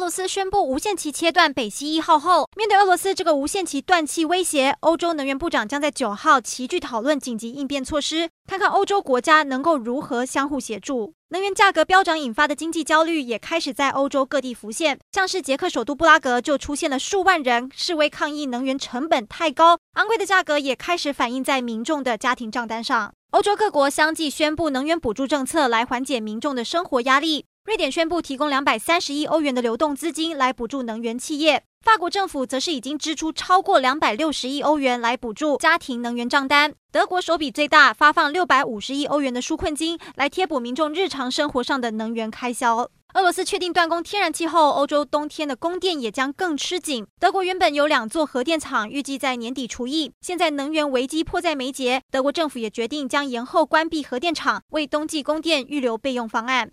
俄罗斯宣布无限期切断北溪一号后，面对俄罗斯这个无限期断气威胁，欧洲能源部长将在九号齐聚讨论紧急应变措施，看看欧洲国家能够如何相互协助。能源价格飙涨引发的经济焦虑也开始在欧洲各地浮现，像是捷克首都布拉格就出现了数万人示威抗议能源成本太高，昂贵的价格也开始反映在民众的家庭账单上。欧洲各国相继宣布能源补助政策来缓解民众的生活压力。瑞典宣布提供两百三十亿欧元的流动资金来补助能源企业，法国政府则是已经支出超过两百六十亿欧元来补助家庭能源账单。德国手笔最大，发放六百五十亿欧元的纾困金来贴补民众日常生活上的能源开销。俄罗斯确定断供天然气后，欧洲冬天的供电也将更吃紧。德国原本有两座核电厂，预计在年底除役，现在能源危机迫在眉睫，德国政府也决定将延后关闭核电厂，为冬季供电预留备用方案。